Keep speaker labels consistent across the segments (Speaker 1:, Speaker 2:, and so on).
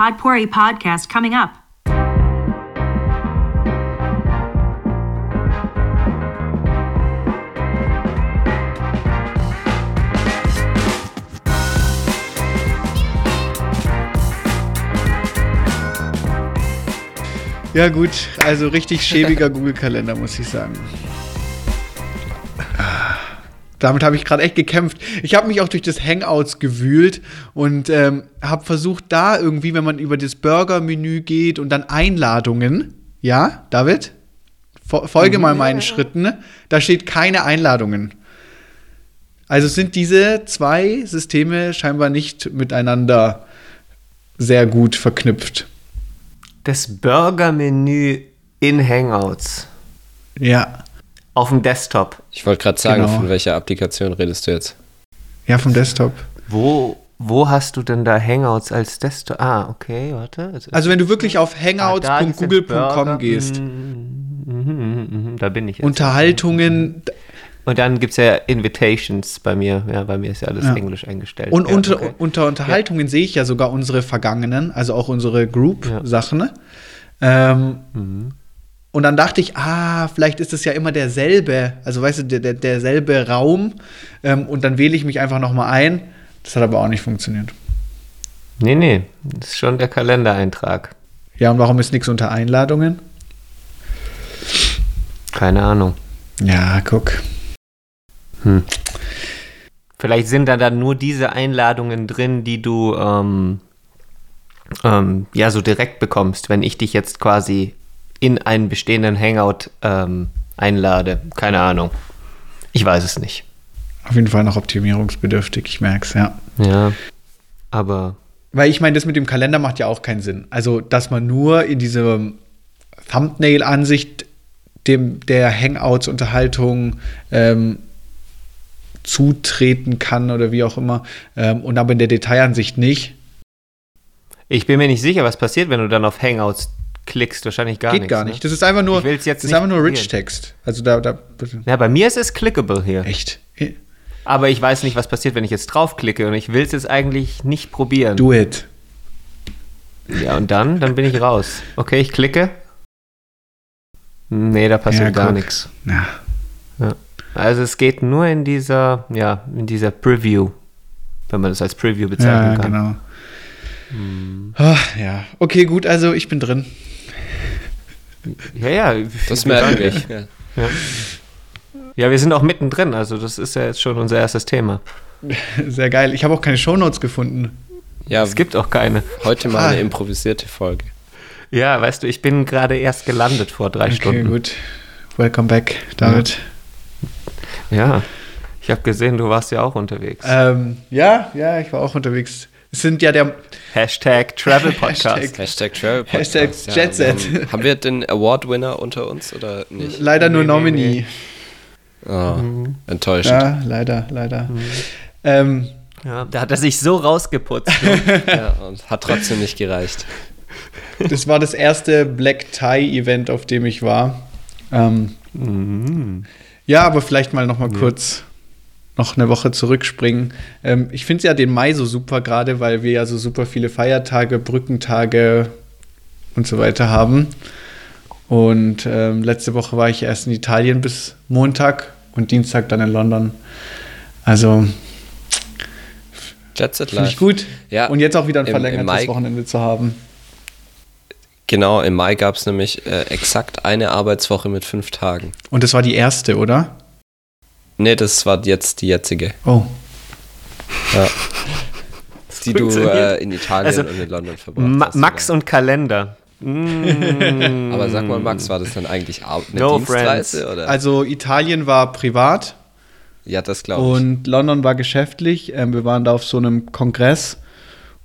Speaker 1: Podpori podcast coming up.
Speaker 2: Ja, gut, also richtig schäbiger Google-Kalender, muss ich sagen. Damit habe ich gerade echt gekämpft. Ich habe mich auch durch das Hangouts gewühlt und ähm, habe versucht, da irgendwie, wenn man über das Burger-Menü geht und dann Einladungen, ja, David? Fo- Folge mal meinen Schritten. Da steht keine Einladungen. Also sind diese zwei Systeme scheinbar nicht miteinander sehr gut verknüpft.
Speaker 3: Das Burger-Menü in Hangouts.
Speaker 2: Ja.
Speaker 3: Auf dem Desktop.
Speaker 4: Ich wollte gerade sagen,
Speaker 2: Genau.
Speaker 4: von welcher Applikation redest du jetzt?
Speaker 2: Ja, vom Desktop.
Speaker 3: Wo, wo hast du denn da Hangouts als Desktop? Ah, okay, warte.
Speaker 2: Also wenn du wirklich auf
Speaker 3: Ah,
Speaker 2: hangouts.google.com gehst,
Speaker 3: Mhm, mhm, mhm, da bin ich jetzt.
Speaker 2: Unterhaltungen
Speaker 3: Und dann gibt es ja Invitations bei mir. Ja, bei mir ist ja alles
Speaker 2: Ja.
Speaker 3: Englisch eingestellt.
Speaker 2: und
Speaker 3: ja,
Speaker 2: unter,
Speaker 3: okay.
Speaker 2: unter Unterhaltungen sehe ich ja sogar unsere vergangenen, also auch unsere Group-Sachen. ne? Ähm,
Speaker 3: Mhm.
Speaker 2: Und dann dachte ich, ah, vielleicht ist es ja immer derselbe, also weißt du, der, der, derselbe Raum. Ähm, und dann wähle ich mich einfach nochmal ein. Das hat aber auch nicht funktioniert.
Speaker 3: Nee, nee, das ist schon der Kalendereintrag.
Speaker 2: Ja, und warum ist nichts unter Einladungen?
Speaker 3: Keine Ahnung.
Speaker 2: Ja, guck.
Speaker 3: Hm. Vielleicht sind da dann nur diese Einladungen drin, die du ähm, ähm, ja so direkt bekommst, wenn ich dich jetzt quasi in einen bestehenden Hangout ähm, einlade. Keine Ahnung. Ich weiß es nicht.
Speaker 2: Auf jeden Fall noch optimierungsbedürftig, ich merke es, ja.
Speaker 3: Ja. Aber
Speaker 2: Weil ich meine, das mit dem Kalender macht ja auch keinen Sinn. Also, dass man nur in diese Thumbnail-Ansicht dem der Hangouts-Unterhaltung ähm, zutreten kann oder wie auch immer ähm, und aber in der Detailansicht nicht,
Speaker 3: ich bin mir nicht sicher, was passiert, wenn du dann auf Hangouts klickst. Wahrscheinlich gar
Speaker 2: geht
Speaker 3: nichts.
Speaker 2: gar
Speaker 3: ne?
Speaker 2: nicht. Das ist einfach nur,
Speaker 3: Ich will's jetzt
Speaker 2: das ist einfach nur
Speaker 3: probieren.
Speaker 2: Rich-Text. Also da, da
Speaker 3: Ja, bei mir ist es clickable hier.
Speaker 2: echt.
Speaker 3: Aber ich weiß nicht, was passiert, wenn ich jetzt draufklicke und ich will es jetzt eigentlich nicht probieren.
Speaker 2: Do it.
Speaker 3: Ja, und dann? Dann bin ich raus. Okay, ich klicke. Nee, da passiert
Speaker 2: Ja,
Speaker 3: gar nichts.
Speaker 2: Ja.
Speaker 3: Also es geht nur in dieser, ja, in dieser Preview, wenn man das als Preview bezeichnen
Speaker 2: Ja,
Speaker 3: kann.
Speaker 2: genau.
Speaker 3: Hm.
Speaker 2: Ah, ja, okay, gut, also ich bin drin.
Speaker 3: Ja, ja.
Speaker 4: Das merken wir. Ja.
Speaker 3: Ja. ja, wir sind auch mittendrin, also das ist ja jetzt schon unser erstes Thema.
Speaker 2: Sehr geil. Ich habe auch keine Shownotes gefunden.
Speaker 4: Ja,
Speaker 3: Es gibt auch keine.
Speaker 4: heute mal
Speaker 2: Ah.
Speaker 4: eine improvisierte Folge.
Speaker 3: Ja, weißt du, ich bin gerade erst gelandet vor drei
Speaker 2: Okay,
Speaker 3: Stunden.
Speaker 2: gut. Welcome back, David.
Speaker 3: Ja, ich habe gesehen, du warst ja auch unterwegs.
Speaker 2: Ähm, ja, ja, ich war auch unterwegs. Es sind ja der
Speaker 3: Hashtag Travel Podcast.
Speaker 2: Hashtag-
Speaker 4: Hashtag Travel Podcast.
Speaker 2: Hashtag Jet Set.
Speaker 4: Haben, haben wir den Award-Winner unter uns oder nicht?
Speaker 2: leider nur
Speaker 3: Nee, nee,
Speaker 2: Nominee.
Speaker 4: Oh, enttäuschend.
Speaker 2: Ja, leider, leider. Ähm,
Speaker 3: Ja, da hat er sich so rausgeputzt. Ne?
Speaker 4: Ja, und hat trotzdem nicht gereicht.
Speaker 2: das war das erste Black Tie Event, auf dem ich war. Ähm,
Speaker 3: Mhm.
Speaker 2: ja, aber vielleicht mal noch mal kurz noch eine Woche zurückspringen. Ähm, ich finde ja den Mai so super gerade, weil wir ja so super viele Feiertage, Brückentage und so weiter haben. Und ähm, letzte Woche war ich erst in Italien bis Montag und Dienstag dann in London. Also finde ich gut.
Speaker 4: Ja,
Speaker 2: und jetzt auch wieder ein
Speaker 4: im- im
Speaker 2: verlängertes
Speaker 4: Mai-
Speaker 2: Wochenende zu haben.
Speaker 4: Genau, im Mai gab es nämlich äh, exakt eine Arbeitswoche mit fünf Tagen.
Speaker 2: Und das war die erste, oder?
Speaker 4: Nee, das war jetzt die jetzige.
Speaker 2: Oh.
Speaker 4: Ja. die du äh, in Italien
Speaker 3: Also,
Speaker 4: und in London verbracht
Speaker 3: Ma
Speaker 4: hast.
Speaker 3: Max
Speaker 4: genau.
Speaker 3: und Kalender. Mm.
Speaker 4: Aber sag mal, Max, war das dann eigentlich eine
Speaker 3: No
Speaker 4: Dienstreise?
Speaker 3: friends.
Speaker 4: Oder?
Speaker 2: Also Italien war privat
Speaker 4: ja, das glaube ich.
Speaker 2: und London war geschäftlich. Ähm, wir waren da auf so einem Kongress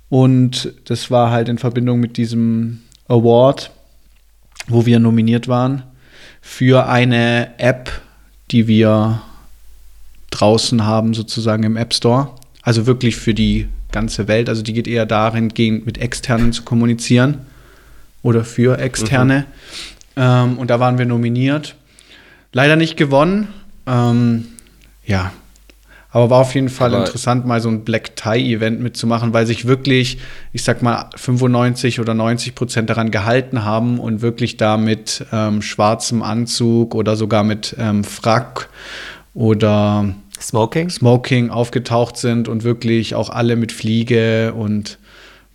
Speaker 2: und das war halt in Verbindung mit diesem Award, wo wir nominiert waren für eine App, die wir draußen haben, sozusagen im App Store. Also wirklich für die ganze Welt. Also die geht eher darin, gehen mit Externen zu kommunizieren oder für Externe. Ähm, und da waren wir nominiert. Leider nicht gewonnen. Ähm, ja, Aber war auf jeden Fall
Speaker 4: Aber-
Speaker 2: interessant, mal so ein Black Tie-Event mitzumachen, weil sich wirklich, ich sag mal, 95 oder 90 Prozent daran gehalten haben und wirklich da mit ähm, schwarzem Anzug oder sogar mit ähm, Frack oder
Speaker 3: Smoking?
Speaker 2: Smoking aufgetaucht sind und wirklich auch alle mit Fliege und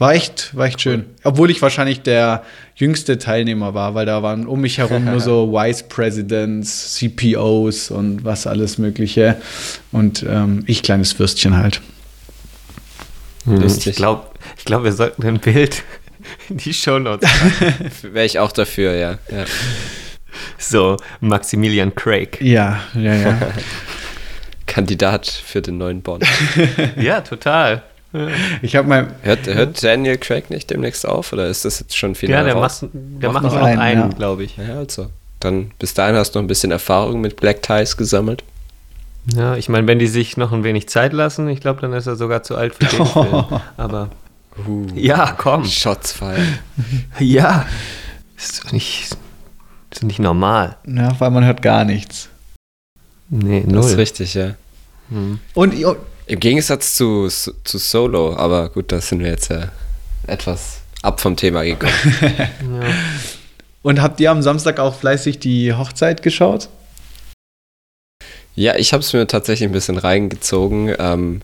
Speaker 2: war echt, war echt schön. Obwohl ich wahrscheinlich der jüngste Teilnehmer war, weil da waren um mich herum nur so Vice Presidents, CPOs und was alles Mögliche. Und ähm, ich kleines Würstchen halt.
Speaker 4: Lustig.
Speaker 3: Ich glaube, ich glaub, wir sollten ein Bild in die Shownotes machen.
Speaker 4: Wäre ich auch dafür, ja. ja.
Speaker 3: So, Maximilian Craig.
Speaker 2: Ja, ja, ja.
Speaker 4: Kandidat für den neuen Bond.
Speaker 3: Ja, total.
Speaker 2: Ich habe mal,
Speaker 4: Hört, hört Daniel Craig nicht demnächst auf oder ist das jetzt schon final
Speaker 3: Ja, der
Speaker 4: raus?
Speaker 3: macht, der
Speaker 2: Macht
Speaker 3: macht
Speaker 2: noch
Speaker 3: einen,
Speaker 2: einen, ja.
Speaker 3: glaube ich.
Speaker 4: Ja, also. Dann bis dahin hast du noch ein bisschen Erfahrung mit Black Ties gesammelt.
Speaker 3: Ja, ich meine, wenn die sich noch ein wenig Zeit lassen, ich glaube, dann ist er sogar zu alt für den Film. Aber
Speaker 4: Uh,
Speaker 3: ja, komm.
Speaker 4: Shots fallen.
Speaker 3: Ja. Ist doch nicht, ist doch nicht normal.
Speaker 2: ja, weil man hört gar nichts.
Speaker 3: Nee,
Speaker 4: Das ist
Speaker 3: null.
Speaker 4: richtig, ja.
Speaker 3: Hm.
Speaker 2: Und
Speaker 4: Im Gegensatz zu, zu Solo, aber gut, da sind wir jetzt ja etwas ab vom Thema gekommen.
Speaker 3: Ja.
Speaker 2: Und habt ihr am Samstag auch fleißig die Hochzeit geschaut?
Speaker 4: Ja, ich habe es mir tatsächlich ein bisschen reingezogen. Ähm,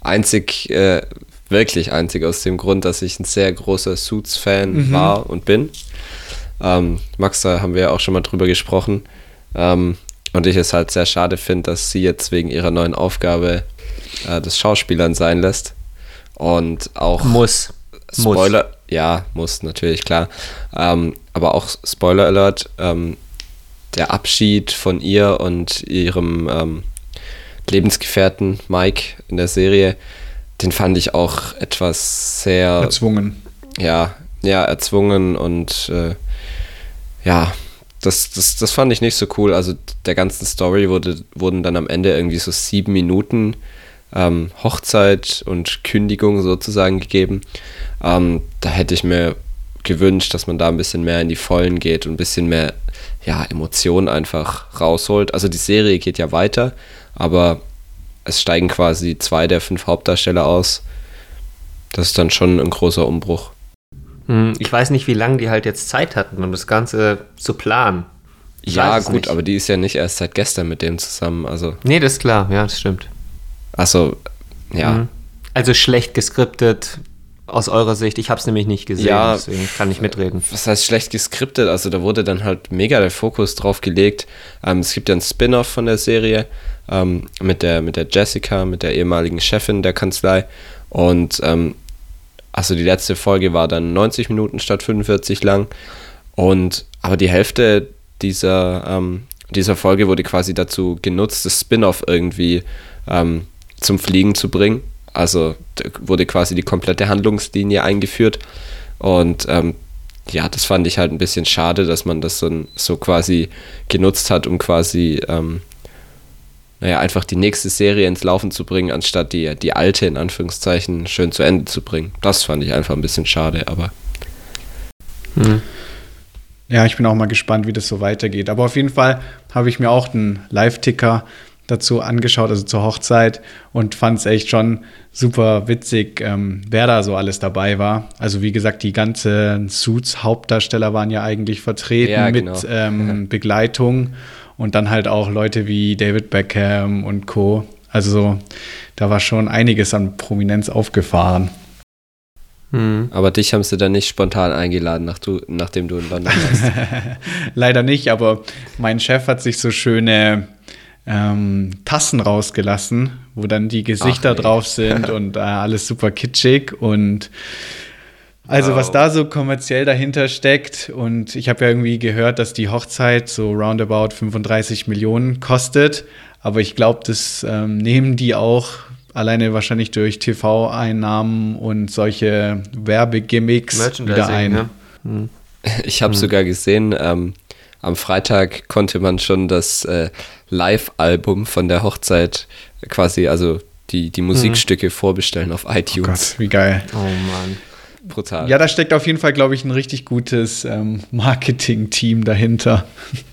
Speaker 4: einzig, äh, wirklich einzig aus dem Grund, dass ich ein sehr großer Suits-Fan
Speaker 2: Mhm.
Speaker 4: war und bin. Ähm, Max, da haben wir ja auch schon mal drüber gesprochen. Ähm, und ich es halt sehr schade finde, dass sie jetzt wegen ihrer neuen Aufgabe äh, das Schauspielern sein lässt. Und auch
Speaker 3: Muss. Muss.
Speaker 4: Spoiler, ja, muss natürlich, klar. Ähm, aber auch Spoiler Alert, ähm, der Abschied von ihr und ihrem ähm, Lebensgefährten Mike in der Serie, den fand ich auch etwas sehr,
Speaker 2: Erzwungen.
Speaker 4: ja, ja, erzwungen und äh, ja, das, das, das fand ich nicht so cool. Also der ganzen Story wurde, wurden dann am Ende irgendwie so sieben Minuten ähm, Hochzeit und Kündigung sozusagen gegeben. Ähm, da hätte ich mir gewünscht, dass man da ein bisschen mehr in die Vollen geht und ein bisschen mehr ja, Emotionen einfach rausholt. Also die Serie geht ja weiter, aber es steigen quasi zwei der fünf Hauptdarsteller aus. Das ist dann schon ein großer Umbruch.
Speaker 3: Hm, Ich weiß nicht, wie lange die halt jetzt Zeit hatten, um das Ganze zu planen. Ich
Speaker 4: ja, gut,
Speaker 3: nicht.
Speaker 4: aber die ist ja nicht erst seit gestern mit dem zusammen. Also,
Speaker 3: Nee, das ist klar, ja, das stimmt.
Speaker 4: also ja.
Speaker 3: Mhm. Also schlecht geskriptet aus eurer Sicht. Ich habe es nämlich nicht gesehen,
Speaker 4: Ja.
Speaker 3: deswegen kann ich mitreden.
Speaker 4: Was heißt schlecht geskriptet? Also da wurde dann halt mega der Fokus drauf gelegt. Ähm, es gibt ja einen Spin-off von der Serie ähm, mit, der, mit der Jessica, mit der ehemaligen Chefin der Kanzlei. Und ähm, also die letzte Folge war dann 90 Minuten statt 45 lang. Und aber die Hälfte dieser, ähm, dieser Folge wurde quasi dazu genutzt, das Spin-off irgendwie ähm, zum Fliegen zu bringen. Also wurde quasi die komplette Handlungslinie eingeführt. Und ähm, ja, das fand ich halt ein bisschen schade, dass man das so, so quasi genutzt hat, um quasi, ähm, naja, einfach die nächste Serie ins Laufen zu bringen, anstatt die, die alte in Anführungszeichen schön zu Ende zu bringen. Das fand ich einfach ein bisschen schade, aber
Speaker 3: Hm.
Speaker 2: Ja, ich bin auch mal gespannt, wie das so weitergeht. Aber auf jeden Fall habe ich mir auch den Live-Ticker dazu angeschaut, also zur Hochzeit, und fand es echt schon super witzig, ähm, wer da so alles dabei war. Also wie gesagt, die ganzen Suits-Hauptdarsteller waren ja eigentlich vertreten
Speaker 4: Ja,
Speaker 2: mit
Speaker 4: genau.
Speaker 2: ähm, Begleitung und dann halt auch Leute wie David Beckham und Co. Also da war schon einiges an Prominenz aufgefahren.
Speaker 3: Hm.
Speaker 4: Aber dich haben sie dann nicht spontan eingeladen, nach du, nachdem du in London warst.
Speaker 2: Leider nicht, aber mein Chef hat sich so schöne ähm, Tassen rausgelassen, wo dann die Gesichter
Speaker 4: Ach,
Speaker 2: drauf sind und äh, alles super kitschig und also was
Speaker 4: Wow.
Speaker 2: da so kommerziell dahinter steckt und ich habe ja irgendwie gehört, dass die Hochzeit so roundabout 35 Millionen kostet, aber ich glaube, das ähm, nehmen die auch alleine wahrscheinlich durch TV-Einnahmen und solche Werbegimmicks wieder ein.
Speaker 3: ne? Hm.
Speaker 4: Ich habe sogar gesehen, ähm, am Freitag konnte man schon das äh, Live-Album von der Hochzeit quasi, also die, die Musikstücke vorbestellen auf
Speaker 2: Oh
Speaker 4: iTunes.
Speaker 2: Gott, wie geil.
Speaker 3: Oh Mann.
Speaker 4: Brutal.
Speaker 2: Ja, da steckt auf jeden Fall, glaube ich, ein richtig gutes ähm, Marketing-Team dahinter.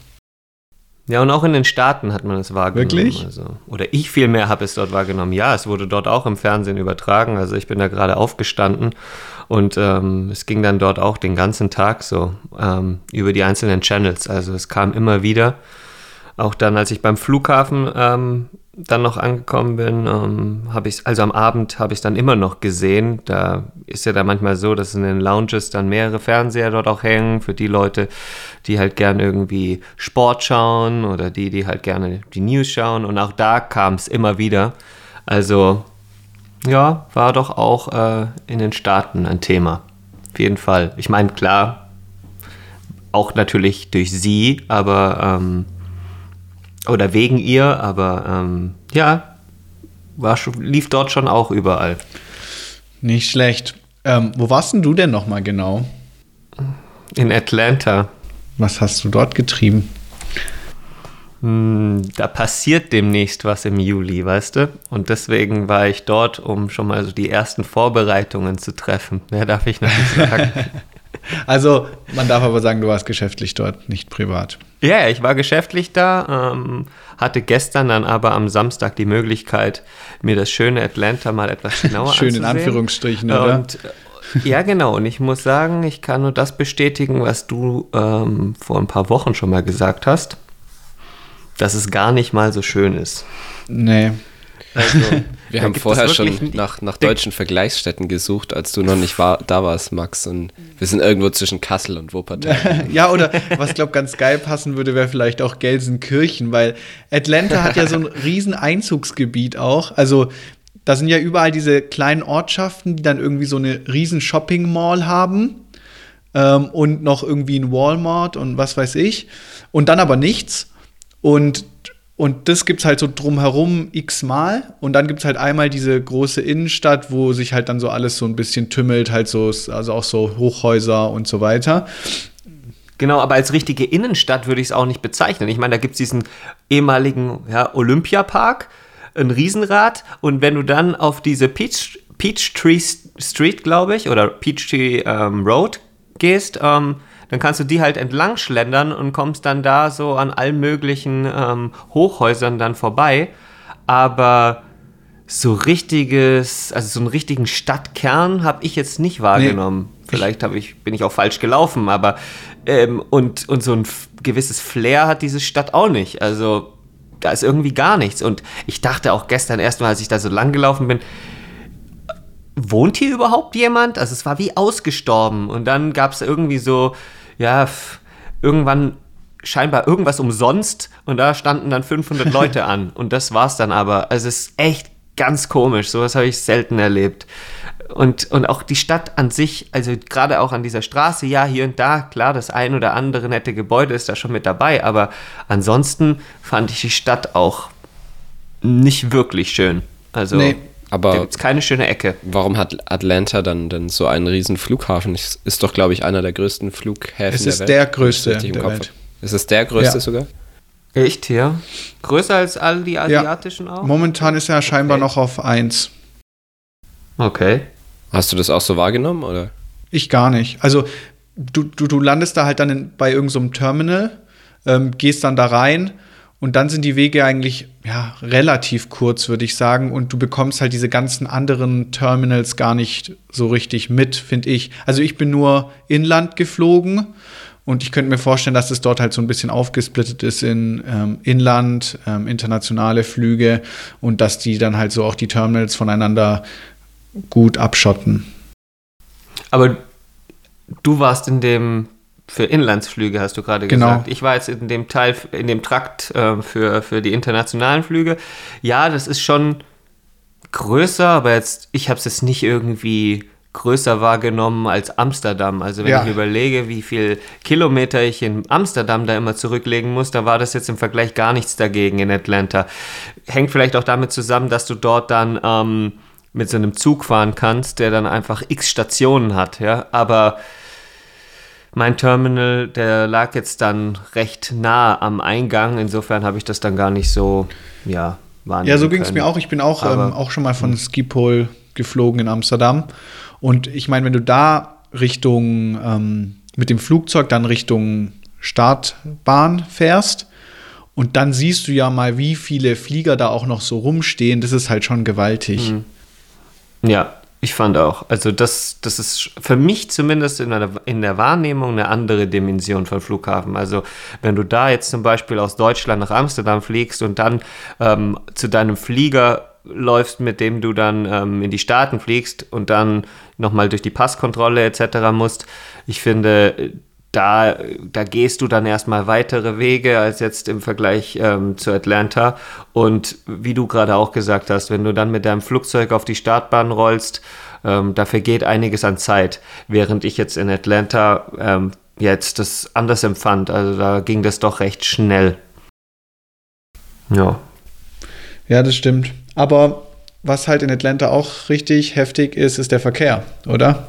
Speaker 3: Ja, und auch in den Staaten hat man es wahrgenommen.
Speaker 2: Wirklich?
Speaker 3: Also, oder ich vielmehr habe es dort wahrgenommen. Ja, es wurde dort auch im Fernsehen übertragen. Also ich bin da gerade aufgestanden und ähm, es ging dann dort auch den ganzen Tag so ähm, über die einzelnen Channels. Also es kam immer wieder. Auch dann, als ich beim Flughafen ähm, dann noch angekommen bin, ähm, habe ich, also am Abend habe ich dann immer noch gesehen. Da ist ja dann manchmal so, dass in den Lounges dann mehrere Fernseher dort auch hängen für die Leute, die halt gern irgendwie Sport schauen oder die, die halt gerne die News schauen. Und auch da kam es immer wieder. Also ja, war doch auch äh, in den Staaten ein Thema. Auf jeden Fall. Ich meine, klar, auch natürlich durch sie, aber ähm, oder wegen ihr, aber ähm, ja, war schon, lief dort schon auch überall.
Speaker 2: Nicht schlecht. Ähm, wo warst denn du denn nochmal genau?
Speaker 3: In Atlanta.
Speaker 2: Was hast du dort getrieben?
Speaker 3: Hm, Da passiert demnächst was im Juli, weißt du? Und deswegen war ich dort, um schon mal so die ersten Vorbereitungen zu treffen. Mehr darf ich noch nicht sagen.
Speaker 2: Also, man darf aber sagen, du warst geschäftlich dort, nicht privat.
Speaker 3: Ja, ich war geschäftlich da, ähm, hatte gestern dann aber am Samstag die Möglichkeit, mir das schöne Atlanta mal etwas genauer
Speaker 2: Schön in
Speaker 3: anzusehen.
Speaker 2: Anführungsstrichen, oder?
Speaker 3: Und äh, ja, genau. Und ich muss sagen, ich kann nur das bestätigen, was du ähm, vor ein paar Wochen schon mal gesagt hast, dass es gar nicht mal so schön ist.
Speaker 2: Nee.
Speaker 3: Also,
Speaker 4: Wir haben vorher schon nach, nach deutschen Vergleichsstätten gesucht, als du noch nicht war, da warst, Max. Und wir sind irgendwo zwischen Kassel und Wuppertal.
Speaker 2: Ja, oder was glaube ganz geil passen würde, wäre vielleicht auch Gelsenkirchen, weil Atlanta hat ja so ein riesen Einzugsgebiet auch. Also da sind ja überall diese kleinen Ortschaften, die dann irgendwie so eine riesen Shopping Mall haben ähm, und noch irgendwie ein Walmart und was weiß ich und dann aber nichts und und das gibt's halt so drumherum x-mal. Und dann gibt's halt einmal diese große Innenstadt, wo sich halt dann so alles so ein bisschen tümmelt, halt so, also auch so Hochhäuser und so weiter.
Speaker 3: Genau, aber als richtige Innenstadt würde ich es auch nicht bezeichnen. Ich meine, da gibt es diesen ehemaligen ja, Olympiapark, ein Riesenrad und wenn du dann auf diese Peach, Peachtree Street, glaube ich, oder Peachtree ähm, Road gehst, ähm, dann kannst du die halt entlang schlendern und kommst dann da so an allen möglichen ähm, Hochhäusern dann vorbei. Aber so richtiges, also so einen richtigen Stadtkern habe ich jetzt nicht wahrgenommen. Vielleicht habe ich, bin ich auch falsch gelaufen, aber ähm, und, und so ein gewisses Flair hat diese Stadt auch nicht. Also da ist irgendwie gar nichts. Und ich dachte auch gestern erst mal, als ich da so lang gelaufen bin, wohnt hier überhaupt jemand? Also es war wie ausgestorben. Und dann gab es irgendwie so, ja, irgendwann scheinbar irgendwas umsonst und da standen dann 500 Leute an. Und das war's dann aber. Also es ist echt ganz komisch. Sowas habe ich selten erlebt. Und, und auch die Stadt an sich, also gerade auch an dieser Straße, ja, hier und da, klar, das ein oder andere nette Gebäude ist da schon mit dabei, aber ansonsten fand ich die Stadt auch nicht wirklich schön. Also,
Speaker 2: Nee.
Speaker 4: Aber-
Speaker 3: da gibt's keine schöne Ecke.
Speaker 4: Warum hat Atlanta dann, dann so einen riesen Flughafen? Ist, ist doch, glaube ich, einer der größten Flughäfen
Speaker 2: Es
Speaker 4: der
Speaker 2: ist
Speaker 4: Welt.
Speaker 2: der
Speaker 4: wenn ich
Speaker 2: größte
Speaker 4: richtig im
Speaker 2: der
Speaker 4: Kopf
Speaker 2: Welt.
Speaker 4: habe. Ist es der größte
Speaker 2: Ja.
Speaker 4: sogar?
Speaker 3: Echt, ja? Größer als all die asiatischen auch?
Speaker 2: Momentan ist er scheinbar
Speaker 3: Okay.
Speaker 2: noch auf 1.
Speaker 3: Okay.
Speaker 4: Hast du das auch so wahrgenommen? Oder?
Speaker 2: Ich gar nicht. Also du, du, du landest da halt dann in, bei irgendeinem Terminal, ähm, gehst dann da rein und dann sind die Wege eigentlich ja, relativ kurz, würde ich sagen. Und du bekommst halt diese ganzen anderen Terminals gar nicht so richtig mit, finde ich. Also ich bin nur inland geflogen und ich könnte mir vorstellen, dass es dort halt so ein bisschen aufgesplittet ist in ähm, Inland, ähm, internationale Flüge und dass die dann halt so auch die Terminals voneinander gut abschotten.
Speaker 3: Aber du warst in dem für Inlandsflüge, hast du gerade
Speaker 2: Genau.
Speaker 3: gesagt. Ich war jetzt in dem Teil, in dem Trakt äh, für, für die internationalen Flüge. Ja, das ist schon größer, aber jetzt, ich habe es jetzt nicht irgendwie größer wahrgenommen als Amsterdam. Also wenn
Speaker 2: Ja.
Speaker 3: ich überlege, wie viel Kilometer ich in Amsterdam da immer zurücklegen muss, da war das jetzt im Vergleich gar nichts dagegen in Atlanta. Hängt vielleicht auch damit zusammen, dass du dort dann ähm, mit so einem Zug fahren kannst, der dann einfach x Stationen hat, ja. Aber mein Terminal, der lag jetzt dann recht nah am Eingang. Insofern habe ich das dann gar nicht so, ja, wahrnehmen
Speaker 2: Ja, so ging es mir auch. Ich bin auch,
Speaker 3: Aber-
Speaker 2: ähm, auch schon mal von Schiphol geflogen in Amsterdam. Und ich meine, wenn du da Richtung, ähm, mit dem Flugzeug dann Richtung Startbahn fährst Und dann siehst du ja mal, wie viele Flieger da auch noch so rumstehen. Das ist halt schon gewaltig.
Speaker 3: Mhm. Ja, ich fand auch. Also das, das ist für mich zumindest in, einer, in der Wahrnehmung eine andere Dimension von Flughafen. Also wenn du da jetzt zum Beispiel aus Deutschland nach Amsterdam fliegst und dann ähm, zu deinem Flieger läufst, mit dem du dann ähm, in die Staaten fliegst und dann nochmal durch die Passkontrolle etc. musst. Ich finde, da, da gehst du dann erstmal weitere Wege als jetzt im Vergleich ähm, zu Atlanta. Und wie du gerade auch gesagt hast, wenn du dann mit deinem Flugzeug auf die Startbahn rollst, ähm, da vergeht einiges an Zeit, während ich jetzt in Atlanta ähm, jetzt das anders empfand. Also da ging das doch recht schnell.
Speaker 2: Ja. Ja, das stimmt. Aber was halt in Atlanta auch richtig heftig ist, ist der Verkehr, oder?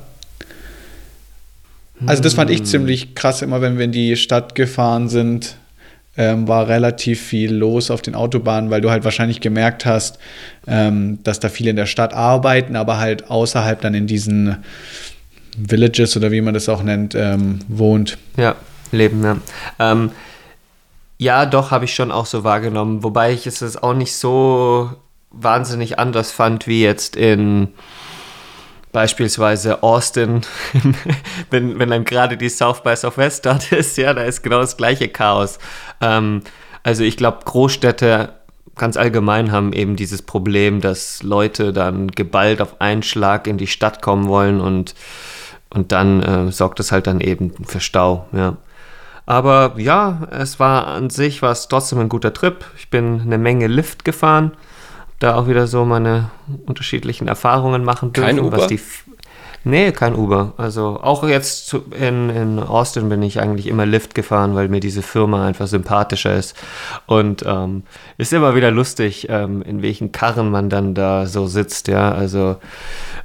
Speaker 2: Also das fand ich hm. ziemlich krass immer, wenn wir in die Stadt gefahren sind, ähm, war relativ viel los auf den Autobahnen, weil du halt wahrscheinlich gemerkt hast, ähm, dass da viele in der Stadt arbeiten, aber halt außerhalb dann in diesen Villages oder wie man das auch nennt, ähm, wohnt.
Speaker 3: Ja, leben, ja. Ähm, ja, doch, habe ich schon auch so wahrgenommen, wobei ich es auch nicht so wahnsinnig anders fand wie jetzt in beispielsweise Austin, wenn, wenn dann gerade die South by Southwest dort ist, ja, da ist genau das gleiche Chaos. Ähm, also ich glaube, Großstädte ganz allgemein haben eben dieses Problem, dass Leute dann geballt auf einen Schlag in die Stadt kommen wollen und, und dann äh, sorgt es halt dann eben für Stau, ja. Aber ja, es war an sich war es trotzdem ein guter Trip. Ich bin eine Menge Lift gefahren da auch wieder so meine unterschiedlichen Erfahrungen machen dürfen.
Speaker 4: Kein Uber?
Speaker 3: Was die nee, kein Uber. Also auch jetzt in, in Austin bin ich eigentlich immer Lyft gefahren, weil mir diese Firma einfach sympathischer ist. Und ähm, ist immer wieder lustig, ähm, in welchen Karren man dann da so sitzt, ja. Also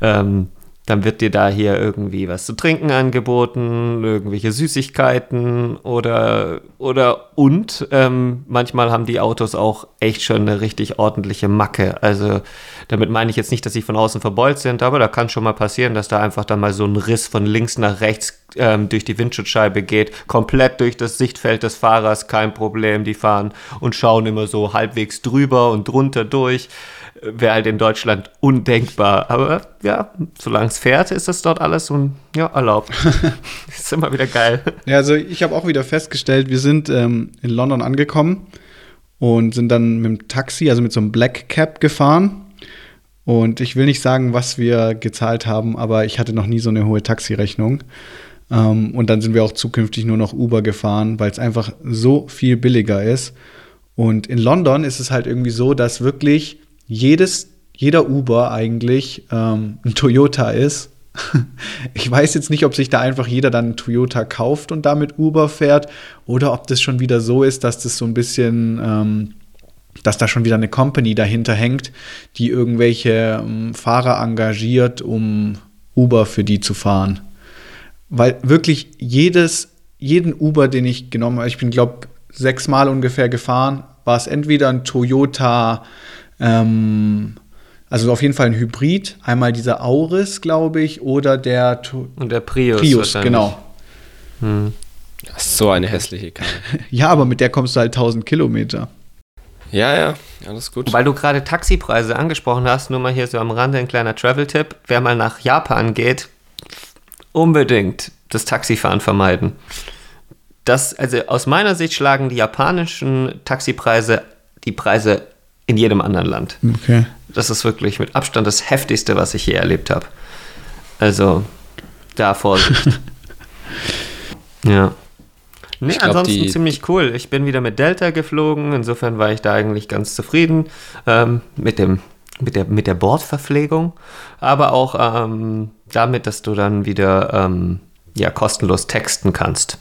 Speaker 3: ähm, dann wird dir da hier irgendwie was zu trinken angeboten, irgendwelche Süßigkeiten oder, oder und ähm, manchmal haben die Autos auch echt schon eine richtig ordentliche Macke. Also damit meine ich jetzt nicht, dass sie von außen verbeult sind, aber da kann schon mal passieren, dass da einfach dann mal so ein Riss von links nach rechts ähm, durch die Windschutzscheibe geht, komplett durch das Sichtfeld des Fahrers, kein Problem. Die fahren und schauen immer so halbwegs drüber und drunter durch wäre halt in Deutschland undenkbar. Aber ja, solange es fährt, ist das dort alles so, ja, erlaubt. ist immer wieder geil.
Speaker 2: Ja, also ich habe auch wieder festgestellt, wir sind ähm, in London angekommen und sind dann mit dem Taxi, also mit so einem Black Cab gefahren. Und ich will nicht sagen, was wir gezahlt haben, aber ich hatte noch nie so eine hohe Taxirechnung. Ähm, und dann sind wir auch zukünftig nur noch Uber gefahren, weil es einfach so viel billiger ist. Und in London ist es halt irgendwie so, dass wirklich jedes, jeder Uber eigentlich ähm, ein Toyota ist. Ich weiß jetzt nicht, ob sich da einfach jeder dann ein Toyota kauft und damit Uber fährt oder ob das schon wieder so ist, dass das so ein bisschen, ähm, dass da schon wieder eine Company dahinter hängt, die irgendwelche ähm, Fahrer engagiert, um Uber für die zu fahren. Weil wirklich jedes, jeden Uber, den ich genommen habe, ich bin, glaube sechsmal ungefähr gefahren, war es entweder ein Toyota ähm, also auf jeden Fall ein Hybrid. Einmal dieser Auris, glaube ich, oder der
Speaker 3: to Und der Prius.
Speaker 2: Prius, genau.
Speaker 4: Hm. Das ist so eine hässliche Karre.
Speaker 2: ja, aber mit der kommst du halt 1000 Kilometer.
Speaker 4: Ja, ja, alles gut.
Speaker 3: Weil du gerade Taxipreise angesprochen hast, nur mal hier so am Rande ein kleiner Travel-Tipp. Wer mal nach Japan geht, unbedingt das Taxifahren vermeiden. Das, also aus meiner Sicht schlagen die japanischen Taxipreise die Preise in jedem anderen Land.
Speaker 2: Okay.
Speaker 3: Das ist wirklich mit Abstand das heftigste, was ich je erlebt habe. Also, da Vorsicht. ja. Nee, glaub, ansonsten ziemlich cool. Ich bin wieder mit Delta geflogen, insofern war ich da eigentlich ganz zufrieden ähm, mit, dem, mit, der, mit der Bordverpflegung, aber auch ähm, damit, dass du dann wieder ähm, ja, kostenlos texten kannst.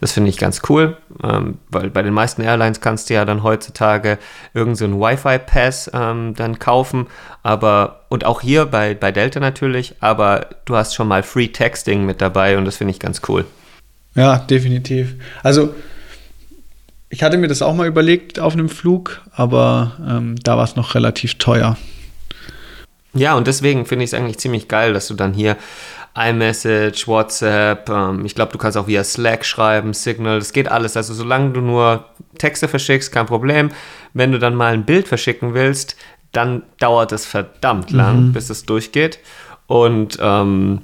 Speaker 3: Das finde ich ganz cool, ähm, weil bei den meisten Airlines kannst du ja dann heutzutage irgendeinen so Wi-Fi-Pass ähm, dann kaufen, aber und auch hier bei, bei Delta natürlich, aber du hast schon mal Free Texting mit dabei und das finde ich ganz cool.
Speaker 2: Ja, definitiv. Also ich hatte mir das auch mal überlegt auf einem Flug, aber ähm, da war es noch relativ teuer.
Speaker 3: Ja, und deswegen finde ich es eigentlich ziemlich geil, dass du dann hier iMessage, WhatsApp, ähm, ich glaube, du kannst auch via Slack schreiben, Signal, das geht alles. Also solange du nur Texte verschickst, kein Problem. Wenn du dann mal ein Bild verschicken willst, dann dauert es verdammt lang, bis es durchgeht. Und ähm,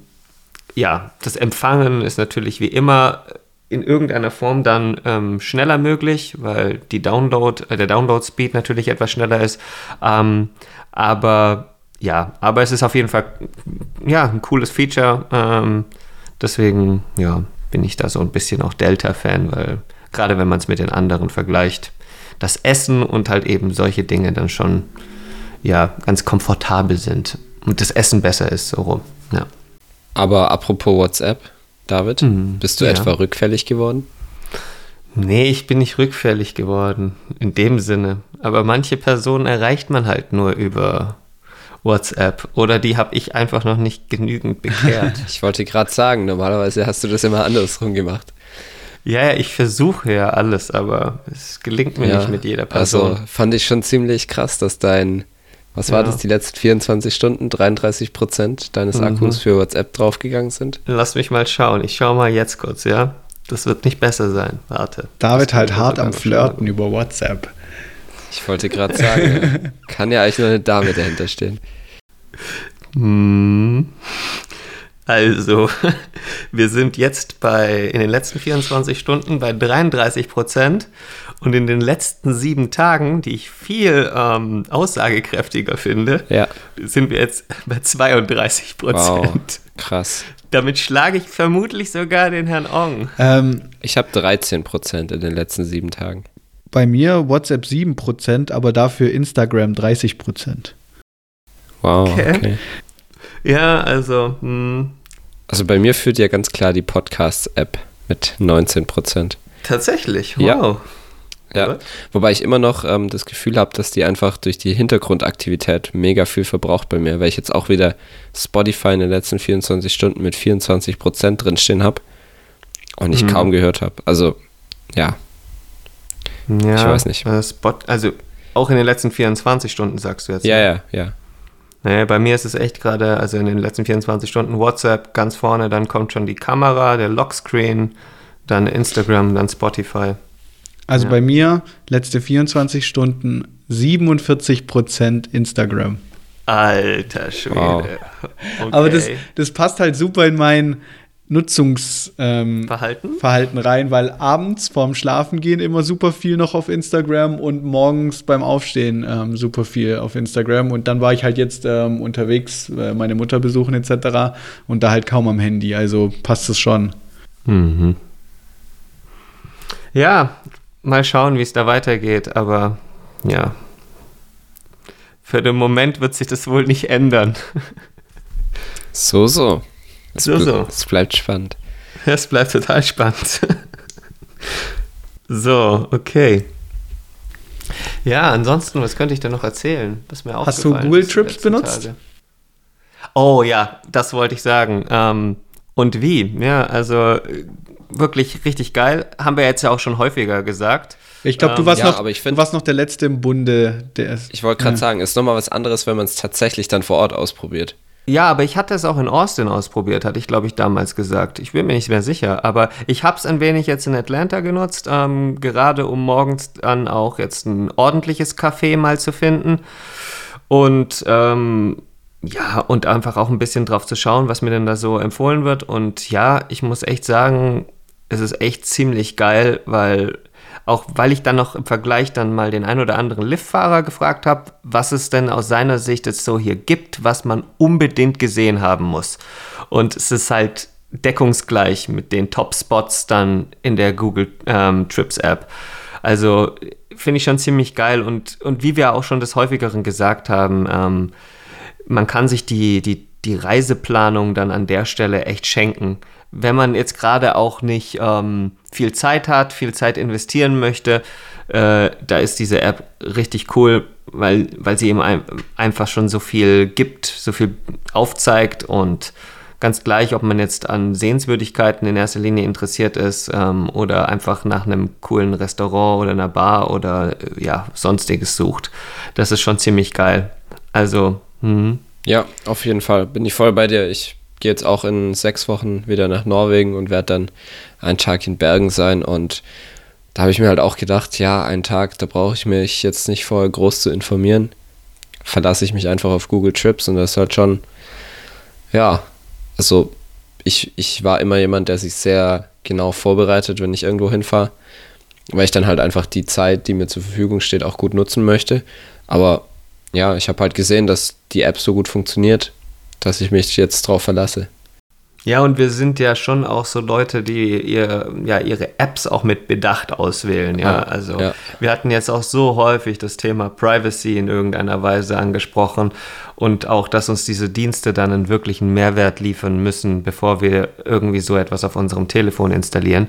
Speaker 3: ja, das Empfangen ist natürlich wie immer in irgendeiner Form dann ähm, schneller möglich, weil die Download, äh, der Download-Speed natürlich etwas schneller ist. Ähm, aber ja, aber es ist auf jeden Fall ja, ein cooles Feature. Ähm, deswegen ja, bin ich da so ein bisschen auch Delta-Fan, weil gerade wenn man es mit den anderen vergleicht, das Essen und halt eben solche Dinge dann schon ja ganz komfortabel sind und das Essen besser ist so rum. Ja.
Speaker 4: Aber apropos WhatsApp, David,
Speaker 3: Mhm,
Speaker 4: bist du
Speaker 3: ja.
Speaker 4: etwa rückfällig geworden?
Speaker 3: Nee, ich bin nicht rückfällig geworden, in dem Sinne. Aber manche Personen erreicht man halt nur über WhatsApp. Oder die habe ich einfach noch nicht genügend bekehrt.
Speaker 4: Ich wollte gerade sagen, normalerweise hast du das immer andersrum gemacht.
Speaker 3: ja, ja, ich versuche ja alles, aber es gelingt mir nicht mit jeder Person.
Speaker 4: Also fand ich schon ziemlich krass, dass dein, was war
Speaker 3: Ja.
Speaker 4: das, die letzten 24 Stunden, 33 Prozent deines
Speaker 3: Mhm.
Speaker 4: Akkus für WhatsApp draufgegangen sind?
Speaker 3: Lass mich mal schauen. Ich schaue mal jetzt kurz, ja? Das wird nicht besser sein. Warte.
Speaker 2: David halt hart am Flirten über WhatsApp.
Speaker 4: Ich wollte gerade sagen, kann ja eigentlich nur eine Dame dahinter stehen.
Speaker 3: Hm. Also, wir sind jetzt bei, in den letzten 24 Stunden bei 33 Prozent und in den letzten sieben Tagen, die ich viel ähm, aussagekräftiger finde,
Speaker 4: Ja,
Speaker 3: sind wir jetzt bei 32
Speaker 4: wow,
Speaker 3: Prozent.
Speaker 4: krass.
Speaker 3: Damit schlage ich vermutlich sogar den Herrn Ong.
Speaker 2: Ähm,
Speaker 4: Ich habe 13 Prozent in den letzten sieben Tagen.
Speaker 2: Bei mir WhatsApp 7%, aber dafür Instagram 30%.
Speaker 4: Wow,
Speaker 3: Okay.
Speaker 4: okay.
Speaker 3: Ja, also, hm,
Speaker 4: Also bei mir führt ja ganz klar die Podcast-App mit 19 Prozent.
Speaker 3: tatsächlich,
Speaker 4: Ja.
Speaker 3: wow.
Speaker 4: Ja,
Speaker 3: Gut.
Speaker 4: wobei ich immer noch ähm, das Gefühl habe, dass die einfach durch die Hintergrundaktivität mega viel verbraucht bei mir, weil ich jetzt auch wieder Spotify in den letzten 24 Stunden mit 24 Prozent drinstehen habe und ich
Speaker 3: Mhm.
Speaker 4: kaum gehört habe. Also, ja,
Speaker 3: Ja,
Speaker 4: Ich weiß nicht.
Speaker 3: äh, Spot, also auch in den letzten 24 Stunden sagst du jetzt.
Speaker 4: ja,
Speaker 3: ne?
Speaker 4: ja, ja.
Speaker 3: Nee, bei mir ist es echt gerade, also in den letzten 24 Stunden WhatsApp ganz vorne, dann kommt schon die Kamera, der Lockscreen, dann Instagram, dann Spotify.
Speaker 2: Also
Speaker 3: Ja.
Speaker 2: bei mir letzte 24 Stunden 47% Instagram.
Speaker 3: Alter Schwede.
Speaker 4: Wow.
Speaker 3: Okay.
Speaker 2: Aber das, das passt halt super in mein Nutzungsverhalten ähm,
Speaker 3: Verhalten?
Speaker 2: Rein, weil abends vorm Schlafengehen immer super viel noch auf Instagram und morgens beim Aufstehen ähm, super viel auf Instagram. Und dann war ich halt jetzt ähm, unterwegs, äh, meine Mutter besuchen etc. und da halt kaum am Handy. Also passt es schon.
Speaker 3: Mhm. Ja, mal schauen, wie es da weitergeht, aber ja. Für den Moment wird sich das wohl nicht ändern.
Speaker 4: So, so. Es
Speaker 3: So, so.
Speaker 4: Es bleibt spannend.
Speaker 3: Es bleibt total spannend. so, okay. Ja, ansonsten, was könnte ich denn noch erzählen? Was mir
Speaker 2: Hast du Google Trips benutzt?
Speaker 3: Tage? Oh ja, das wollte ich sagen. Ähm, und wie? Ja, also äh, wirklich richtig geil. Haben wir jetzt ja auch schon häufiger gesagt.
Speaker 2: Ich glaube, du
Speaker 3: Ähm,
Speaker 2: warst
Speaker 4: ja,
Speaker 2: noch,
Speaker 4: aber ich
Speaker 2: du warst noch der letzte im Bunde, der ist.
Speaker 4: Ich wollte gerade
Speaker 2: Ja.
Speaker 4: sagen, ist nochmal was anderes, wenn man es tatsächlich dann vor Ort ausprobiert.
Speaker 3: Ja, aber ich hatte es auch in Austin ausprobiert, hatte ich, glaube ich, damals gesagt. Ich bin mir nicht mehr sicher, aber ich habe es ein wenig jetzt in Atlanta genutzt, ähm, gerade um morgens dann auch jetzt ein ordentliches Café mal zu finden. Und ähm, ja, und einfach auch ein bisschen drauf zu schauen, was mir denn da so empfohlen wird. Und ja, ich muss echt sagen, es ist echt ziemlich geil, weil auch weil ich dann noch im Vergleich dann mal den ein oder anderen Liftfahrer gefragt habe, was es denn aus seiner Sicht jetzt so hier gibt, was man unbedingt gesehen haben muss. Und es ist halt deckungsgleich mit den Top-Spots dann in der Google ähm, Trips App. Also finde ich schon ziemlich geil und, und wie wir auch schon des häufigeren gesagt haben, ähm, man kann sich die, die, die Reiseplanung dann an der Stelle echt schenken. Wenn man jetzt gerade auch nicht ähm, viel Zeit hat, viel Zeit investieren möchte, äh, da ist diese App richtig cool, weil, weil sie eben ein, einfach schon so viel gibt, so viel aufzeigt und ganz gleich, ob man jetzt an Sehenswürdigkeiten in erster Linie interessiert ist ähm, oder einfach nach einem coolen Restaurant oder einer Bar oder äh, ja, sonstiges sucht. Das ist schon ziemlich geil. Also, hm,
Speaker 4: Ja, auf jeden Fall. Bin ich voll bei dir. Ich gehe jetzt auch in sechs Wochen wieder nach Norwegen und werde dann einen Tag in Bergen sein. Und da habe ich mir halt auch gedacht, ja, einen Tag, da brauche ich mich jetzt nicht vorher groß zu informieren. Verlasse ich mich einfach auf Google Trips und das ist schon, ja, also ich, ich war immer jemand, der sich sehr genau vorbereitet, wenn ich irgendwo hinfahre, weil ich dann halt einfach die Zeit, die mir zur Verfügung steht, auch gut nutzen möchte. Aber ja, ich habe halt gesehen, dass die App so gut funktioniert, dass ich mich jetzt drauf verlasse.
Speaker 3: Ja, und wir sind ja schon auch so Leute, die ihr, ja, ihre Apps auch mit Bedacht auswählen. Ja,
Speaker 4: Ah,
Speaker 3: also
Speaker 4: ja.
Speaker 3: wir hatten jetzt auch so häufig das Thema Privacy in irgendeiner Weise angesprochen und auch, dass uns diese Dienste dann einen wirklichen Mehrwert liefern müssen, bevor wir irgendwie so etwas auf unserem Telefon installieren.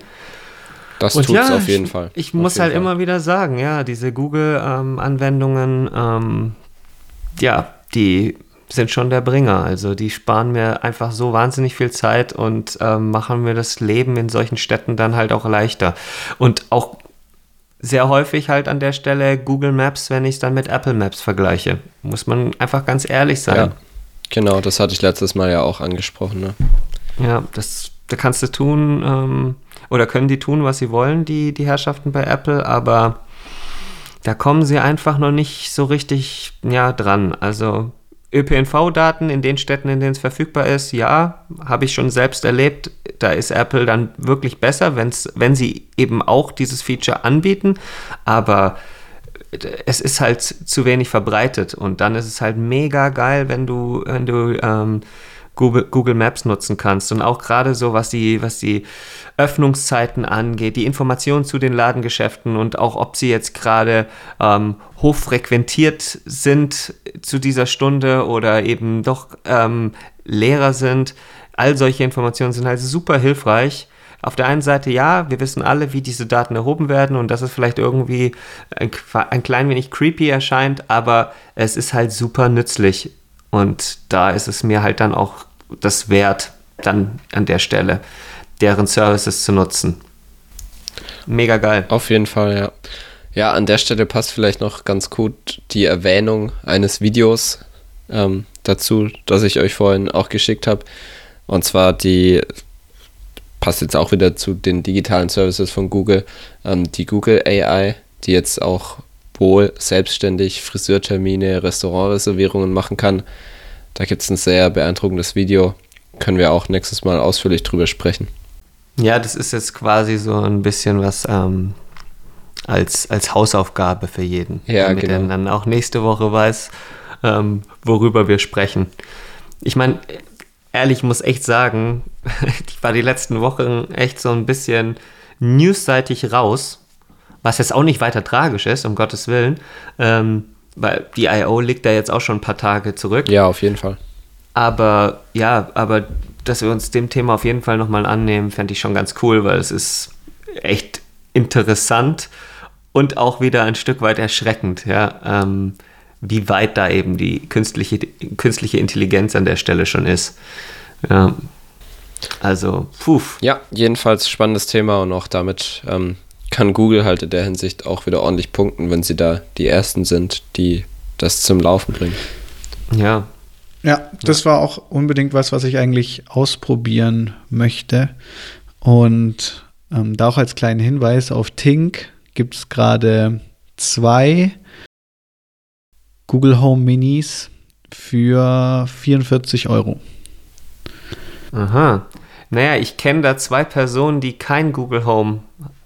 Speaker 4: Das tut es
Speaker 3: ja,
Speaker 4: auf jeden
Speaker 3: ich,
Speaker 4: Fall.
Speaker 3: Ich
Speaker 4: Auf
Speaker 3: muss halt
Speaker 4: Fall.
Speaker 3: immer wieder sagen, ja, diese Google-Anwendungen, ähm, ja, die sind schon der Bringer. Also die sparen mir einfach so wahnsinnig viel Zeit und ähm, machen mir das Leben in solchen Städten dann halt auch leichter. Und auch sehr häufig halt an der Stelle Google Maps, wenn ich es dann mit Apple Maps vergleiche. Muss man einfach ganz ehrlich sein.
Speaker 4: Ja, genau, das hatte ich letztes Mal ja auch angesprochen. Ne?
Speaker 3: Ja, das, da kannst du tun, ähm, oder können die tun, was sie wollen, die, die Herrschaften bei Apple, aber da kommen sie einfach noch nicht so richtig ja, dran. Also ÖPNV-Daten in den Städten, in denen es verfügbar ist, ja, habe ich schon selbst erlebt. Da ist Apple dann wirklich besser, wenn's, wenn sie eben auch dieses Feature anbieten, aber es ist halt zu wenig verbreitet. Und dann ist es halt mega geil, wenn du, wenn du ähm, Google, Google Maps nutzen kannst und auch gerade so, was die, was die Öffnungszeiten angeht, die Informationen zu den Ladengeschäften und auch, ob sie jetzt gerade ähm, hochfrequentiert sind zu dieser Stunde oder eben doch ähm, leerer sind. All solche Informationen sind halt super hilfreich. Auf der einen Seite ja, wir wissen alle, wie diese Daten erhoben werden und dass es vielleicht irgendwie ein, ein klein wenig creepy erscheint, aber es ist halt super nützlich und da ist es mir halt dann auch das wert, dann an der Stelle deren Services zu nutzen. Mega geil.
Speaker 4: Auf jeden Fall, ja. Ja, an der Stelle passt vielleicht noch ganz gut die Erwähnung eines Videos ähm, dazu, das ich euch vorhin auch geschickt habe. Und zwar die, passt jetzt auch wieder zu den digitalen Services von Google, ähm, die Google AI, die jetzt auch wohl selbstständig Friseurtermine, Restaurantreservierungen machen kann. Da gibt es ein sehr beeindruckendes Video. Können wir auch nächstes Mal ausführlich drüber sprechen.
Speaker 3: Ja, das ist jetzt quasi so ein bisschen was ähm, als, als Hausaufgabe für jeden.
Speaker 4: Ja,
Speaker 3: damit
Speaker 4: genau.
Speaker 3: er dann auch nächste Woche weiß, ähm, worüber wir sprechen. Ich meine, ehrlich muss echt sagen, ich war die letzten Wochen echt so ein bisschen newsseitig raus, was jetzt auch nicht weiter tragisch ist, um Gottes Willen, ähm, weil die I.O. liegt da jetzt auch schon ein paar Tage zurück.
Speaker 4: Ja, auf jeden Fall.
Speaker 3: Aber ja, aber dass wir uns dem Thema auf jeden Fall nochmal annehmen, fände ich schon ganz cool, weil es ist echt interessant und auch wieder ein Stück weit erschreckend, ja, ähm, wie weit da eben die künstliche, künstliche Intelligenz an der Stelle schon ist. Ja. Also, puh.
Speaker 4: Ja, jedenfalls spannendes Thema und auch damit ähm, kann Google halt in der Hinsicht auch wieder ordentlich punkten, wenn sie da die Ersten sind, die das zum Laufen bringen.
Speaker 3: Ja,
Speaker 2: Ja, das war auch unbedingt was, was ich eigentlich ausprobieren möchte. Und ähm, da auch als kleinen Hinweis auf Tink gibt es gerade zwei Google Home Minis für 44 Euro.
Speaker 3: aha. Naja, ich kenne da zwei Personen, die kein Google Home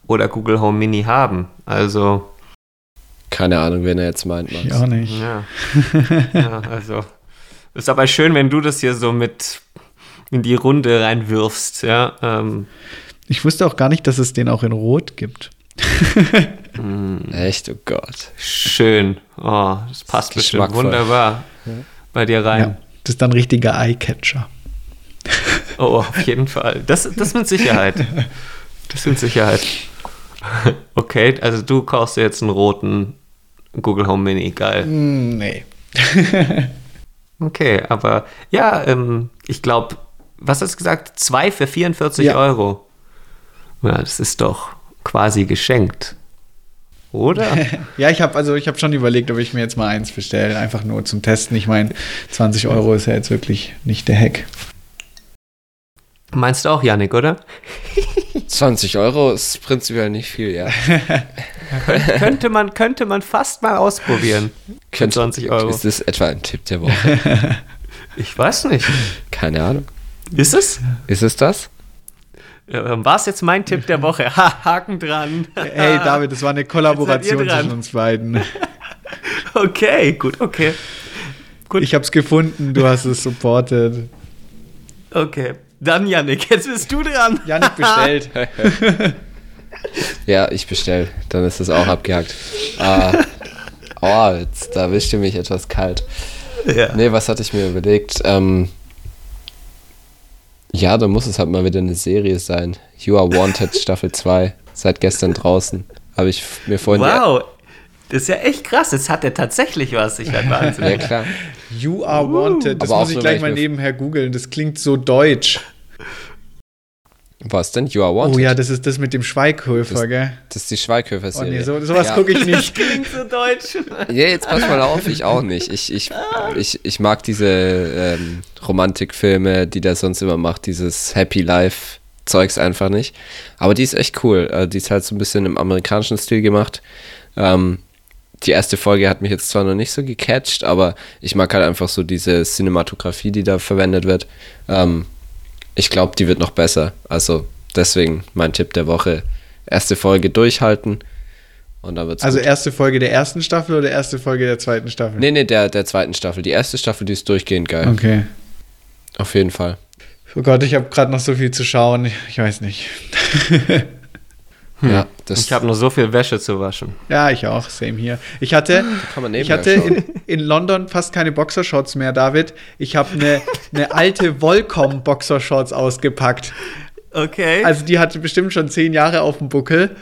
Speaker 3: oder Google Home Mini haben. Also,
Speaker 4: Keine Ahnung, wen er jetzt meint. Max.
Speaker 2: Ich auch nicht.
Speaker 3: Ja. ja, also. Ist aber schön, wenn du das hier so mit in die Runde reinwirfst, ja. Ähm,
Speaker 2: Ich wusste auch gar nicht, dass es den auch in Rot gibt.
Speaker 4: Echt, oh Gott.
Speaker 3: schön. Oh, das passt
Speaker 4: Das ist
Speaker 3: bestimmt
Speaker 4: geschmackvoll.
Speaker 3: wunderbar bei dir rein.
Speaker 2: Ja, das ist dann ein richtiger Eyecatcher.
Speaker 3: Oh, auf jeden Fall. Das, das mit Sicherheit. Das mit Sicherheit. Okay, also du kaufst jetzt einen roten Google Home Mini, geil.
Speaker 2: Mm, Nee.
Speaker 3: Okay, aber ja, ähm, ich glaube, was hast du gesagt? Zwei für 44
Speaker 2: Ja.
Speaker 3: Euro. Ja, das ist doch quasi geschenkt. Oder?
Speaker 2: Ja, ich habe also ich habe schon überlegt, ob ich mir jetzt mal eins bestelle, einfach nur zum Testen. Ich meine, 20 Euro ist ja jetzt wirklich nicht der Hack.
Speaker 3: Meinst du auch, Yannick, oder?
Speaker 4: 20 Euro ist prinzipiell nicht viel, ja.
Speaker 3: könnte, man, könnte man fast mal ausprobieren.
Speaker 4: Könnte,
Speaker 3: 20 Euro.
Speaker 4: Ist das etwa ein Tipp der Woche?
Speaker 3: Ich weiß nicht.
Speaker 4: Keine Ahnung.
Speaker 3: Ist es?
Speaker 4: Ist es das?
Speaker 3: War es jetzt mein Tipp der Woche? Ha, Haken dran.
Speaker 2: Hey David, das war eine Kollaboration zwischen uns beiden.
Speaker 3: Okay, gut, okay. Gut.
Speaker 2: Ich hab's gefunden, du hast es supported.
Speaker 3: Okay. Dann, Yannick, jetzt bist du dran.
Speaker 2: Janik bestellt.
Speaker 4: Ja, ich bestell. Dann ist das auch abgehakt. Ah, oh, jetzt, da erwischte mich etwas kalt.
Speaker 3: Ja.
Speaker 4: Nee, was hatte ich mir überlegt? Ähm, ja, da muss es halt mal wieder eine Serie sein. You Are Wanted Staffel 2. Seit gestern draußen. Habe ich mir vorhin.
Speaker 3: Wow, das ist ja echt krass. Jetzt hat er tatsächlich was. Ich werde
Speaker 4: Ja,
Speaker 3: wahnsinnig.
Speaker 4: klar.
Speaker 2: You are wanted. Das
Speaker 4: Aber
Speaker 2: muss ich gleich mal nebenher googeln. Das klingt so deutsch.
Speaker 4: Was denn? You Are Wanted?
Speaker 2: Oh ja, das ist das mit dem Schweighöfer,
Speaker 4: Das-
Speaker 2: gell?
Speaker 4: Das ist die
Speaker 2: Oh
Speaker 4: Schweighöfer-Serie.
Speaker 2: nee, so, sowas
Speaker 4: ja.
Speaker 2: gucke ich nicht.
Speaker 3: Klingt so deutsch.
Speaker 4: Ja, jetzt pass mal auf, ich auch nicht. Ich, ich, ich, ich mag diese ähm, Romantikfilme, die der sonst immer macht, dieses Happy Life Zeugs einfach nicht. Aber die ist echt cool. Äh, die ist halt so ein bisschen im amerikanischen Stil gemacht. Ähm, die erste Folge hat mich jetzt zwar noch nicht so gecatcht, aber ich mag halt einfach so diese Cinematografie, die da verwendet wird. Ähm, ich glaube, die wird noch besser. Also deswegen mein Tipp der Woche. Erste Folge durchhalten und dann wird's
Speaker 2: Also
Speaker 4: gut.
Speaker 2: erste Folge der ersten Staffel oder erste Folge der zweiten Staffel?
Speaker 4: Nee, nee, der, der zweiten Staffel. Die erste Staffel, die ist durchgehend geil.
Speaker 2: Okay.
Speaker 4: Auf jeden Fall.
Speaker 2: Oh Gott, ich habe gerade noch so viel zu schauen. Ich weiß nicht.
Speaker 4: Ja, das
Speaker 3: Ich habe nur so viel Wäsche zu waschen.
Speaker 2: Ja, ich auch. Same hier. Ich hatte,
Speaker 4: kann man
Speaker 2: ich hatte in, in London fast keine Boxershorts mehr, David. Ich habe eine, eine alte Volcom Boxershorts ausgepackt.
Speaker 3: Okay. Also,
Speaker 2: Also die hatte bestimmt schon zehn Jahre auf dem Buckel.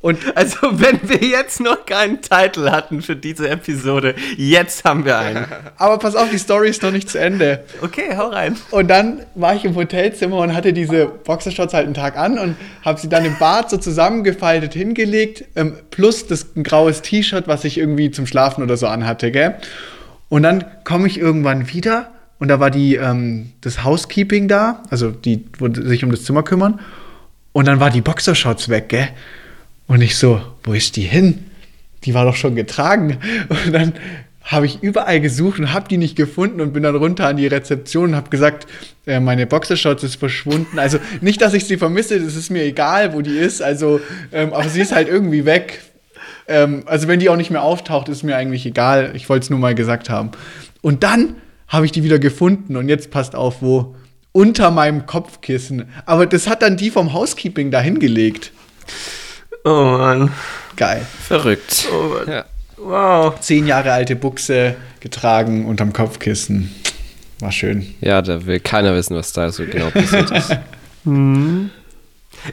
Speaker 2: Und
Speaker 3: Also, wenn wir jetzt noch keinen Titel hatten für diese Episode, jetzt haben wir einen.
Speaker 2: aber pass auf, die Story ist noch nicht zu Ende.
Speaker 3: Okay, hau rein.
Speaker 2: Und dann war ich im Hotelzimmer und hatte diese Boxershorts halt einen Tag an und habe sie dann im Bad so zusammengefaltet hingelegt, ähm, plus das ein graues T-Shirt, was ich irgendwie zum Schlafen oder so anhatte, gell? Und dann komme ich irgendwann wieder und da war die ähm, das Housekeeping da, also die wo sich um das Zimmer kümmern. Und dann war die Boxershorts weg, gell? Und ich so, wo ist die hin? Die war doch schon getragen. Und dann habe ich überall gesucht und habe die nicht gefunden und bin dann runter an die Rezeption und habe gesagt, äh, meine Boxershorts ist verschwunden. Also nicht, dass ich sie vermisse, das ist mir egal, wo die ist. Also, ähm, aber sie ist halt irgendwie weg. Ähm, also wenn die auch nicht mehr auftaucht, ist mir eigentlich egal. Ich wollte es nur mal gesagt haben. Und dann habe ich die wieder gefunden und jetzt passt auf, wo unter meinem Kopfkissen. Aber das hat dann die vom Housekeeping da hingelegt.
Speaker 3: Oh Mann.
Speaker 2: Geil.
Speaker 4: verrückt.
Speaker 3: Oh Mann.
Speaker 4: Ja.
Speaker 3: Wow.
Speaker 2: Zehn Jahre alte Buchse getragen unterm Kopfkissen. War schön.
Speaker 4: ja, da will keiner wissen, was da so genau passiert ist.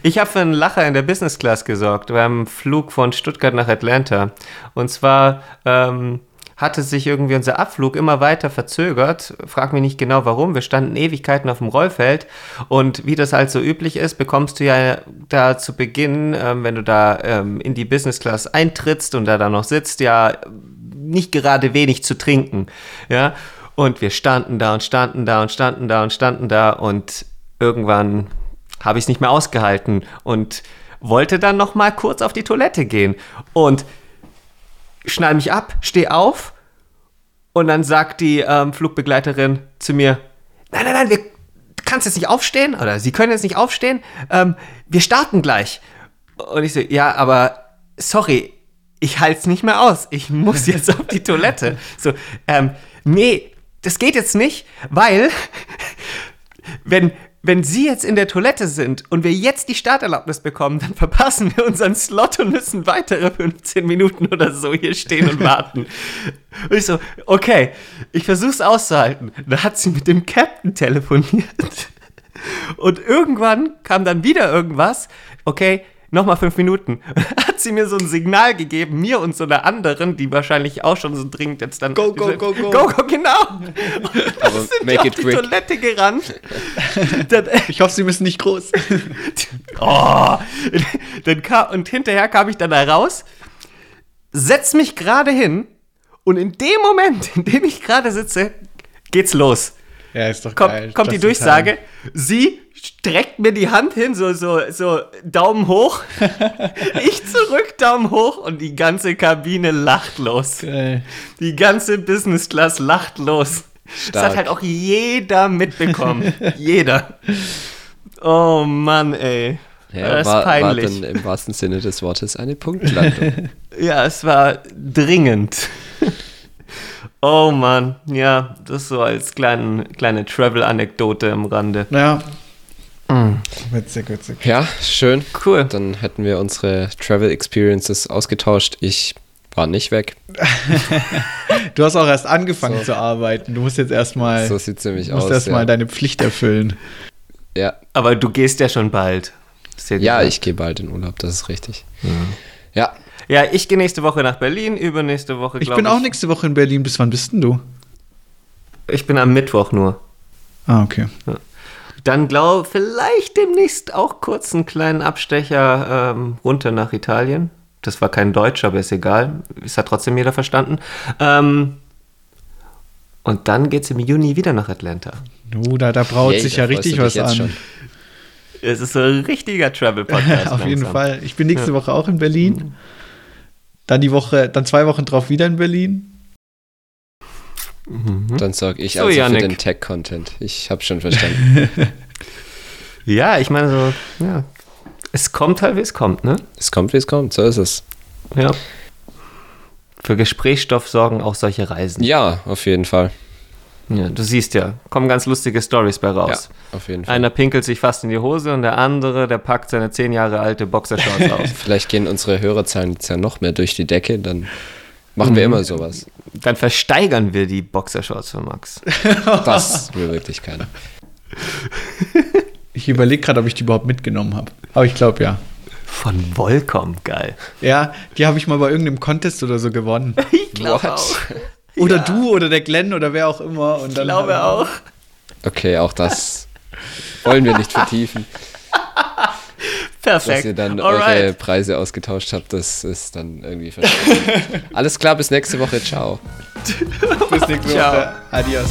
Speaker 3: Ich habe für einen Lacher in der Business Class gesorgt beim Flug von Stuttgart nach Atlanta. Und zwar ähm, hatte sich irgendwie unser Abflug immer weiter verzögert. Frag mich nicht genau warum. Wir standen Ewigkeiten auf dem Rollfeld. Und wie das halt so üblich ist, bekommst du ja da zu Beginn, ähm, wenn du da ähm, in die Business Class eintrittst und da dann noch sitzt, ja nicht gerade wenig zu trinken. Ja. Und wir standen da und standen da und standen da und standen da und irgendwann habe ich es nicht mehr ausgehalten und wollte dann noch mal kurz auf die Toilette gehen und schnall mich ab, steh auf und dann sagt die ähm, Flugbegleiterin zu mir, nein, nein, nein, wir, kannst jetzt nicht aufstehen oder sie können jetzt nicht aufstehen, ähm, wir starten gleich. Und ich so, ja, aber sorry, ich halte es nicht mehr aus, ich muss jetzt auf die Toilette. So, ähm, nee, das geht jetzt nicht, weil wenn, wenn Sie jetzt in der Toilette sind und wir jetzt die Starterlaubnis bekommen, dann verpassen wir unseren Slot und müssen weitere 15 Minuten oder so hier stehen und warten. Und ich so, okay, ich versuch's auszuhalten. Da hat sie mit dem Captain telefoniert. Und irgendwann kam dann wieder irgendwas. Okay, nochmal fünf Minuten. Hat sie mir so ein Signal gegeben, mir und so einer anderen, die wahrscheinlich auch schon so dringend jetzt dann.
Speaker 2: Go, go, go, go.
Speaker 3: Go, go, genau.
Speaker 4: Aber
Speaker 3: sind
Speaker 4: make it
Speaker 3: auf die
Speaker 4: quick.
Speaker 3: Toilette gerannt. dann,
Speaker 2: Ich hoffe, sie müssen nicht groß.
Speaker 3: oh, dann kam, und hinterher kam ich dann da raus, setz mich gerade hin und in dem Moment, in dem ich gerade sitze, geht's los.
Speaker 2: Ja, ist doch
Speaker 3: Kommt,
Speaker 2: geil.
Speaker 3: kommt die Durchsage, sie streckt mir die Hand hin, so, so, so Daumen hoch. ich zurück, Daumen hoch und die ganze Kabine lacht los.
Speaker 2: Geil.
Speaker 3: Die ganze Business Class lacht los. Das
Speaker 4: Stark.
Speaker 3: hat halt auch jeder mitbekommen. jeder. Oh Mann, ey.
Speaker 4: Ja,
Speaker 3: das ist
Speaker 4: war, war
Speaker 3: peinlich.
Speaker 4: dann im wahrsten Sinne des Wortes eine Punktlandung.
Speaker 3: Ja, es war dringend. oh Mann, ja, das so als kleinen, kleine Travel-Anekdote am Rande.
Speaker 2: Witzig, witzig.
Speaker 4: ja, schön.
Speaker 3: Cool.
Speaker 4: Dann hätten wir unsere Travel Experiences ausgetauscht. Ich war nicht weg.
Speaker 2: Du hast auch erst angefangen zu arbeiten. Du musst jetzt erstmal
Speaker 4: So sieht
Speaker 2: musst erstmal
Speaker 4: Ja.
Speaker 2: deine Pflicht erfüllen.
Speaker 4: ja.
Speaker 3: Aber du gehst ja schon bald. Du
Speaker 4: ja,
Speaker 3: gesagt.
Speaker 4: ich gehe bald in Urlaub, das ist richtig. Ja,
Speaker 3: Ja, ich gehe nächste Woche nach Berlin, übernächste Woche,
Speaker 2: Ich bin auch nächste Woche in Berlin. Bis wann bist denn du?
Speaker 3: Ich bin am Mittwoch nur.
Speaker 2: Ah, okay.
Speaker 3: Dann glaube vielleicht demnächst auch kurz einen kleinen Abstecher ähm, runter nach Italien. Das war kein Deutsch, aber ist egal. Es hat trotzdem jeder verstanden. Ähm, und dann geht es im Juni wieder nach Atlanta.
Speaker 2: Du, da, da braut
Speaker 4: Yay,
Speaker 2: sich ja richtig was an.
Speaker 4: schon.
Speaker 3: Es ist so ein richtiger Travel-Podcast.
Speaker 2: Auf jeden
Speaker 3: langsam.
Speaker 2: Fall. Ich bin nächste Woche auch in Berlin. Dann die Woche, dann zwei Wochen drauf wieder in Berlin.
Speaker 3: Mhm.
Speaker 4: Dann sorge ich
Speaker 3: So,
Speaker 4: also für
Speaker 3: Yannick.
Speaker 4: den Tech-Content. Ich habe schon verstanden.
Speaker 3: Ja, ich meine so, ja. Es kommt halt, wie es kommt, ne?
Speaker 4: es kommt, wie es kommt. So ist es.
Speaker 3: Ja. Für Gesprächsstoff sorgen auch solche Reisen.
Speaker 4: Ja, auf jeden Fall.
Speaker 3: Ja, du siehst ja, kommen ganz lustige Stories bei raus.
Speaker 4: Ja, auf jeden Fall.
Speaker 3: Einer pinkelt sich fast in die Hose und der andere, der packt seine zehn Jahre alte Boxershorts aus.
Speaker 4: Vielleicht gehen unsere Hörerzahlen jetzt ja noch mehr durch die Decke, dann machen wir immer sowas.
Speaker 3: Dann versteigern wir die Boxershorts von Max.
Speaker 4: Das will wirklich keiner.
Speaker 2: Ich überlege gerade, ob ich die überhaupt mitgenommen habe. Aber ich glaube ja.
Speaker 3: Von Volcom, geil.
Speaker 2: Ja, die habe ich mal bei irgendeinem Contest oder so gewonnen.
Speaker 3: Ich glaube auch.
Speaker 2: Oder du oder der Glenn oder wer auch immer. Und
Speaker 3: Ich
Speaker 2: dann
Speaker 3: glaube auch.
Speaker 4: Okay, auch das wollen wir nicht vertiefen. Dass
Speaker 3: Perfekt.
Speaker 4: ihr dann eure
Speaker 3: Alright.
Speaker 4: Preise ausgetauscht habt, das ist dann irgendwie verständlich. Alles klar, bis nächste Woche. Ciao.
Speaker 2: Bis nächste
Speaker 3: Ciao.
Speaker 2: Woche. Adios.